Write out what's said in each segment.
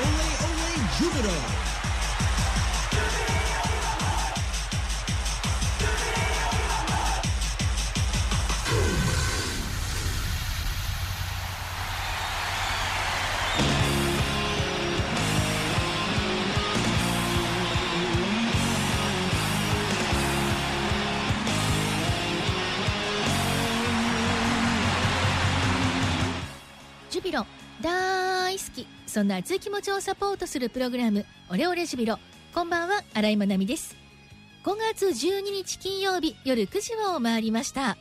Ole Ole Jupiter. ジュビロダ大好き。そんな熱い気持ちをサポートするプログラムオレオレジュビロ。こんばんは新井まなみです。5月12日金曜日夜9時を回りました。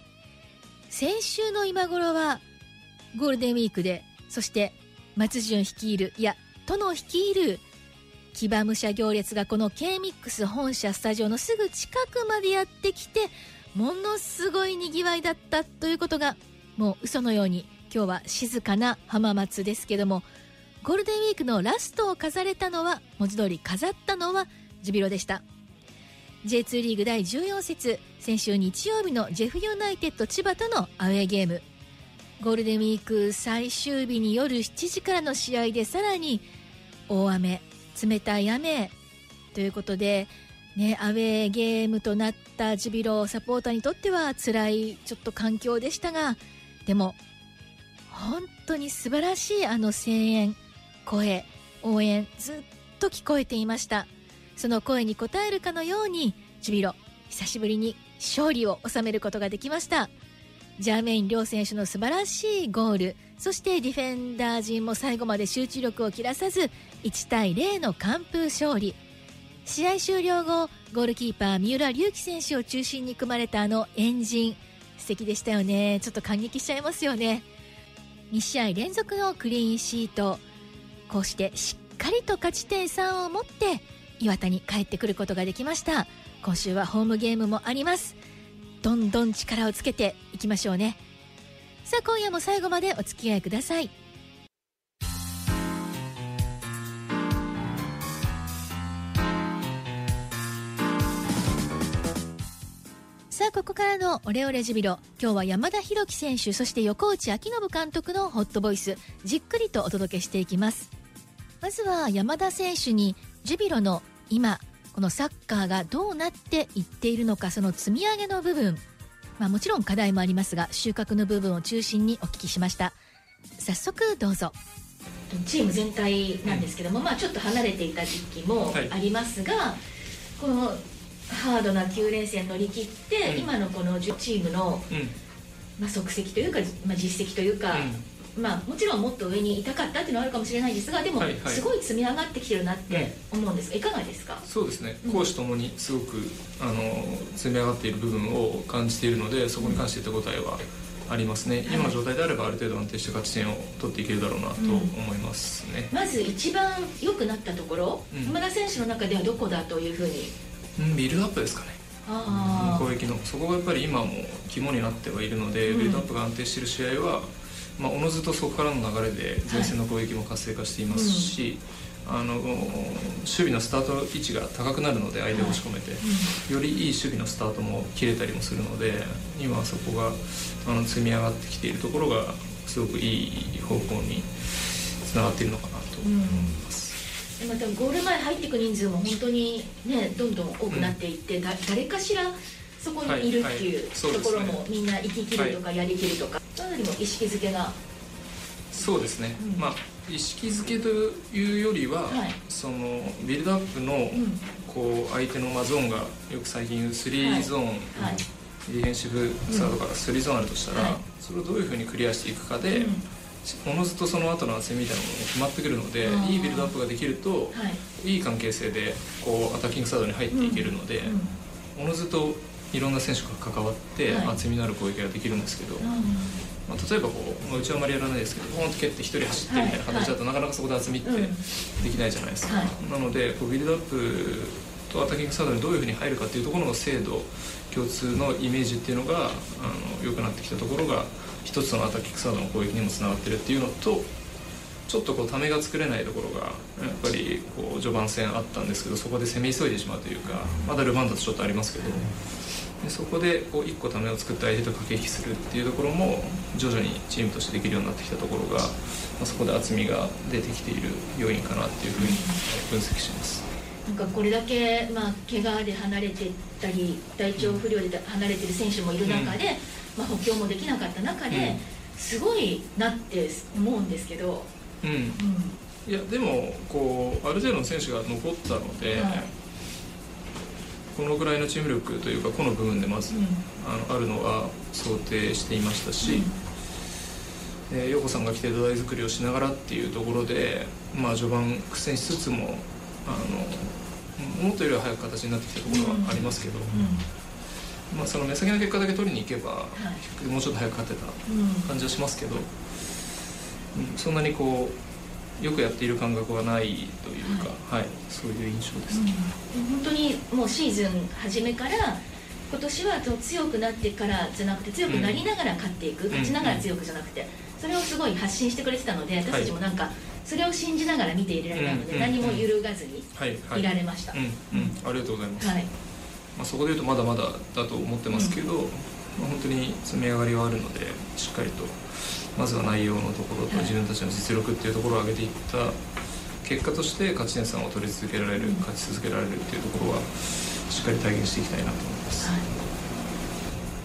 先週の今頃はゴールデンウィークでそして松潤率いるいや殿率いる騎馬武者行列がこの K-MIX 本社スタジオのすぐ近くまでやってきてものすごいにぎわいだったということがもう嘘のように今日は静かな浜松ですけどもゴールデンウィークのラストを飾れたのは文字通り飾ったのはジュビロでした。J2 リーグ第14節先週日曜日のジェフユナイテッド千葉とのアウェーゲーム。ゴールデンウィーク最終日に夜7時からの試合でさらに大雨冷たい雨ということでね、アウェーゲームとなったジュビロサポーターにとっては辛いちょっと環境でしたがでも本当に素晴らしいあの声援声応援ずっと聞こえていました。その声に応えるかのようにジュビロ久しぶりに勝利を収めることができました。ジャーメイン両選手の素晴らしいゴールそしてディフェンダー陣も最後まで集中力を切らさず1対0の完封勝利。試合終了後ゴールキーパー三浦龍輝選手を中心に組まれたあのエンジン素敵でしたよね。ちょっと感激しちゃいますよね。2試合連続のクリーンシート。こうしてしっかりと勝ち点3を持って岩田に帰ってくることができました。今週はホームゲームもあります。どんどん力をつけていきましょうね。さあ今夜も最後までお付き合いください。さあここからのオレオレジュビロ。今日は山田裕樹選手そして横内昭信監督のホットボイス。じっくりとお届けしていきます。まずは山田選手にジュビロの今このサッカーがどうなっていっているのかその積み上げの部分。まあもちろん課題もありますが収穫の部分を中心にお聞きしました。早速どうぞ。チーム全体なんですけども、まあちょっと離れていた時期もありますが、はい、このハードな9連戦乗り切って、うん、今のこのチームの、うん、まあ、足跡というか、まあ、実績というか、うん、まあ、もちろんもっと上にいたかったっていうのはあるかもしれないですがでも、はいはい、すごい積み上がってきてるなって思うんです。が、いかがですか？そうですね。攻守ともにすごくあの積み上がっている部分を感じているのでそこに関して手応えはありますね、今の状態であればある程度安定して勝ち点を取っていけるだろうなと思いますね、まず一番良くなったところ、山田選手の中ではどこだというふうにビルドアップですかね。攻撃の。そこがやっぱり今も肝になってはいるので、うん、ビルドアップが安定している試合は、まあ、おのずとそこからの流れで前線の攻撃も活性化していますし、はいうん、あの守備のスタート位置が高くなるので相手を押し込めて、はいうん、よりいい守備のスタートも切れたりもするので今はそこがあの積み上がってきているところがすごくいい方向につながっているのかなと思います。またゴール前入っていく人数も本当にねどんどん多くなっていって、うん、誰かしらそこにいるっていうところも、みんな生ききるとかやりきるとか、かなりも意識づけが。そうですね、うん、まあ意識づけというよりは、はい、そのビルドアップの、こう相手のまゾーンがよく最近言う3ゾーン、はい。はい、ディフェンシブサードから3ゾーンあるとしたら、それをどういうふうにクリアしていくかで、おのずとその後の汗みたいなものも決まってくるのでいいビルドアップができると、はい、いい関係性でこうアタッキングサードに入っていけるので、うん、おのずといろんな選手が関わって、はい、厚みのある攻撃ができるんですけど、まあ、例えばこう、まあ、うちはあまりやらないですけどポンと蹴って1人走ってみたいな形だと、なかなかそこで厚みってできないじゃないですか、なのでこうビルドアップとアタッキングサードにどういうふうに入るかっていうところの精度共通のイメージっていうのがあの良くなってきたところが一つのアタッキングサードの攻撃にもつながってるっていうのとちょっとこうためが作れないところがやっぱりこう序盤戦あったんですけどそこで攻め急いでしまうというかまだルヴァンダとちょっとありますけどでそこでこう1個ためを作って相手と駆け引きするっていうところも徐々にチームとしてできるようになってきたところが、まあ、そこで厚みが出てきている要因かなっていうふうに分析します。なんかこれだけ、まあ、怪我で離れてたり体調不良で離れてる選手もいる中で、うん、まあ、補強もできなかった中で、うん、すごいなって思うんですけど、うん、うん、いやでもこうある程度の選手が残ったので、はい。このぐらいのチーム力というかこの部分でまず、うん、あのあるのは想定していましたし、うん、えー、陽子さんが来て土台作りをしながらっていうところで、まあ、序盤苦戦しつつもあの思ったよりは早く形になってきたところはありますけど、うん、まあ、その目先の結果だけ取りに行けば、はい、もうちょっと早く勝てた感じはしますけど、うん、そんなにこうよくやっている感覚はないというか、はい、はい、そういう印象です、ね、うん、本当にもうシーズン初めから今年は強くなってからじゃなくて強くなりながら勝っていく、うん、勝ちながら強くじゃなくて、それをすごい発信してくれてたので私たちもなんか、それを信じながら見ていられたので、何も揺るがずにいられました、うん。ありがとうございます、はいまあ、そこでいうとまだまだだと思ってますけど、まあ、本当に積み上がりはあるのでしっかりとまずは内容のところと自分たちの実力っていうところを上げていった結果として勝ち点3を取り続けられる勝ち続けられるっていうところはしっかり体現していきたいなと思います、はい。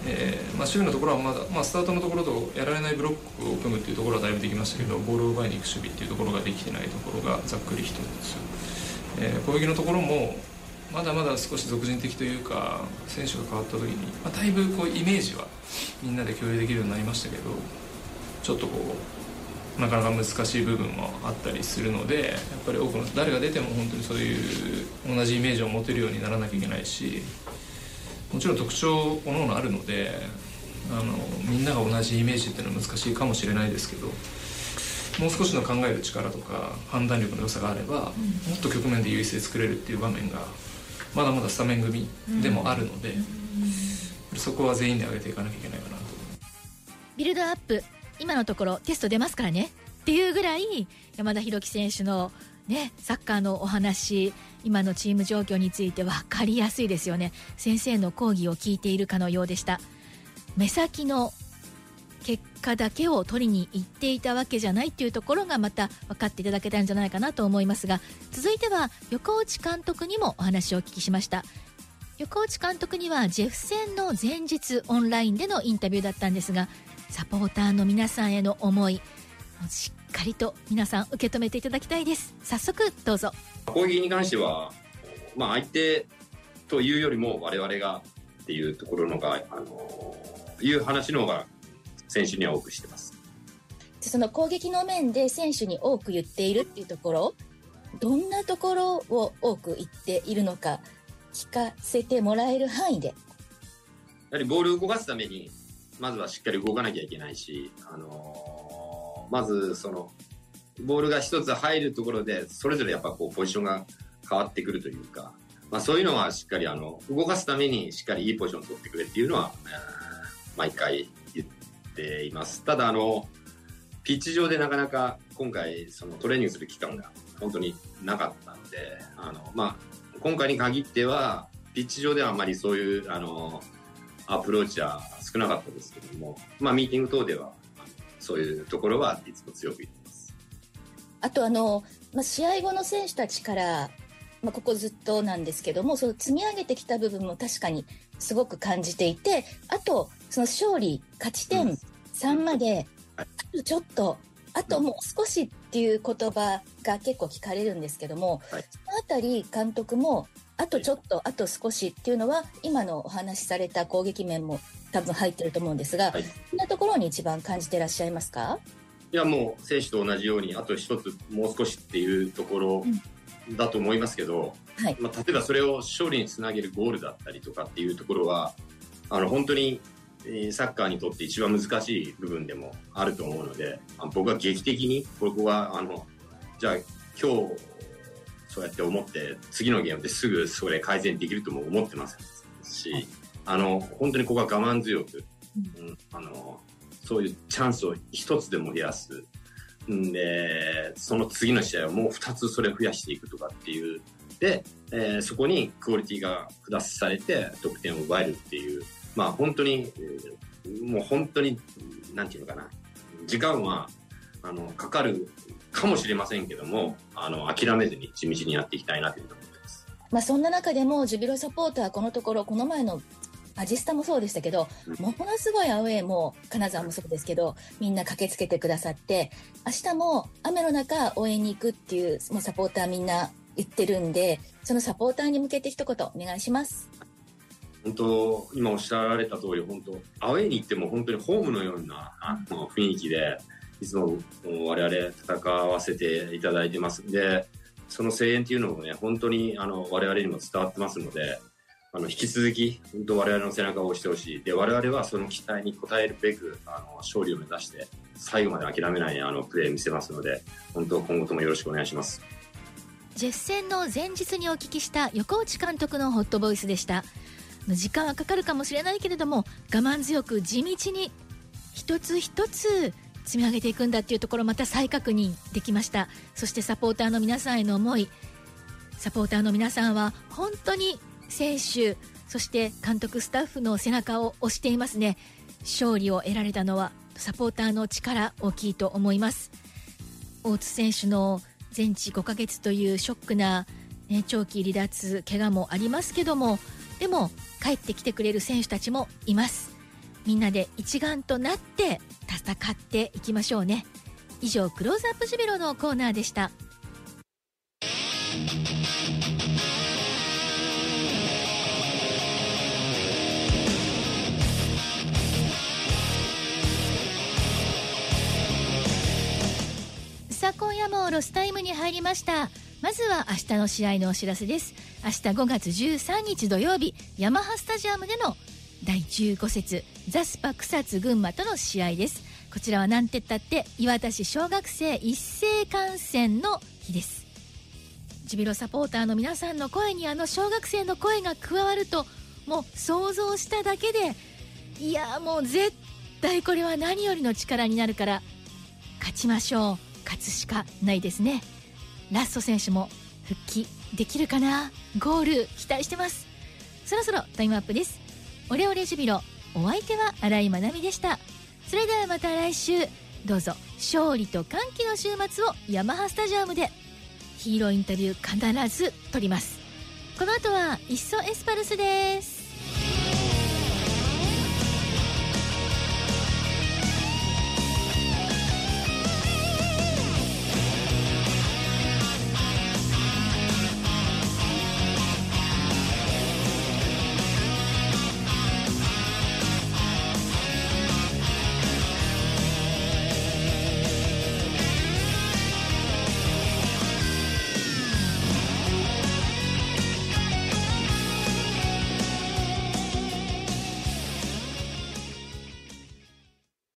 えーまあ、守備のところはまだ、まあ、スタートのところとやられないブロックを組むっていうところはだいぶできましたけどボールを奪いに行く守備っていうところができてないところがざっくり一つ、えー、攻撃のところもまだまだ少し俗人的というか選手が変わった時に、まあ、だいぶこうイメージはみんなで共有できるようになりましたけどちょっとこうなかなか難しい部分もあったりするのでやっぱり多くの誰が出ても本当にそういう同じイメージを持てるようにならなきゃいけないしもちろん特徴おのおのあるのであのみんなが同じイメージっていうのは難しいかもしれないですけどもう少しの考える力とか判断力の良さがあれば、もっと局面で優位性作れるっていう場面がまだまだスタメン組でもあるので、そこは全員で上げていかなきゃいけないかなと。ビルドアップ今のところテスト出ますからね。っていうぐらい山田裕樹選手のね、サッカーのお話今のチーム状況について分かりやすいですよね。先生の講義を聞いているかのようでした。目先の結果だけを取りに行っていたわけじゃないっていうところがまた分かっていただけたんじゃないかなと思いますが続いては横内監督にもお話をお聞きしました。横内監督にはジェフ戦の前日オンラインでのインタビューだったんですがサポーターの皆さんへの思いしっかりと皆さん受け止めていただきたいです。早速どうぞ。攻撃に関しては、まあ、相手というよりも我々がっていうところのがあのいう話の方が選手には多くしてます。その攻撃の面で選手に多く言っているっていうところどんなところを多く言っているのか聞かせてもらえる範囲で。やはりボールを動かすためにまずはしっかり動かなきゃいけないし、あのー、まずその、ボールが一つ入るところで、それぞれやっぱこうポジションが変わってくるというか、まあそういうのはしっかりあの、動かすためにしっかりいいポジションを取ってくれっていうのは、毎回言っています。ただあの、ピッチ上でなかなか今回そのトレーニングする期間が本当になかったので、あの、まあ、今回に限っては、ピッチ上ではあまりそういう、あの、アプローチは少なかったですけども、まあ、ミーティング等ではそういうところはいつも強く言ってます。あとあの、まあ、試合後の選手たちから、まあ、ここずっとなんですけどもその積み上げてきた部分も確かにすごく感じていてあとその勝利勝ち点3まで、あとちょっとあともう少しっていう言葉が結構聞かれるんですけども、はい、そのあたり監督もあとちょっと、あと少しっていうのは、今のお話しされた攻撃面も多分入ってると思うんですが、はい、そんなところに一番感じてらっしゃいますか？いや、もう選手と同じように、あと一つ、もう少しっていうところだと思いますけど、うんはい、まあ、例えばそれを勝利につなげるゴールだったりとかっていうところは、あの本当にサッカーにとって一番難しい部分でもあると思うので、僕は劇的に、ここは、あの、じゃあ今日そうやって思って次のゲームですぐそれ改善できるとも思ってませんし、あの本当にここは我慢強く、うん、あのそういうチャンスを一つでも増やすんでその次の試合はもう2つそれを増やしていくとかっていうで、えー、そこにクオリティがプラスされて得点を奪えるっていう、まあ本当に、もう本当に、なんていうのかな、時間は、あの、かかるかもしれませんけども、あの、諦めずに地道にやっていきたいなというふうに思ってます。まあそんな中でも、ジュビロサポーター、このところ、この前のアジスタもそうでしたけど、ものすごいアウェーも金沢もそうですけどみんな駆けつけてくださって明日も雨の中応援に行くっていうもうサポーターみんな言ってるんでそのサポーターに向けて一言お願いします。本当今おっしゃられた通り本当アウェーに行っても本当にホームのような雰囲気でいつも我々戦わせていただいてます。んでその声援っていうのもね本当にあの我々にも伝わってますのであの引き続き本当我々の背中を押してほしい。で我々はその期待に応えるべくあの勝利を目指して最後まで諦めないあのプレー見せますので本当今後ともよろしくお願いします。ジェフ戦の前日にお聞きした横内監督のホットボイスでした。時間はかかるかもしれないけれども我慢強く地道に一つ一つ積み上げていくんだっていうところまた再確認できました。そしてサポーターの皆さんへの思いサポーターの皆さんは本当に選手そして監督スタッフの背中を押していますね。勝利を得られたのはサポーターの力大きいと思います。大津選手の全治5ヶ月というショックな、ね、長期離脱怪我もありますけどもでも帰ってきてくれる選手たちもいます。みんなで一丸となって戦っていきましょうね。以上クローズアップジュビロのコーナーでした。さあ今夜もロスタイムに入りました。まずは明日の試合のお知らせです。明日5月13日土曜日ヤマハスタジアムでの第15節ザスパ草津群馬との試合です。こちらは何てったって磐田市小学生一斉観戦の日です。ジュビロサポーターの皆さんの声にあの小学生の声が加わるともう想像しただけでいやもう絶対これは何よりの力になるから勝ちましょう。勝つしかないですね。ラスト選手も復帰できるかな？ゴール期待してます。そろそろタイムアップです。オレオレジュビロお相手は新井まなみでした。それではまた来週。どうぞ勝利と歓喜の週末をヤマハスタジアムで。ヒーローインタビュー必ず撮ります。この後は「いっそエスパルス」です。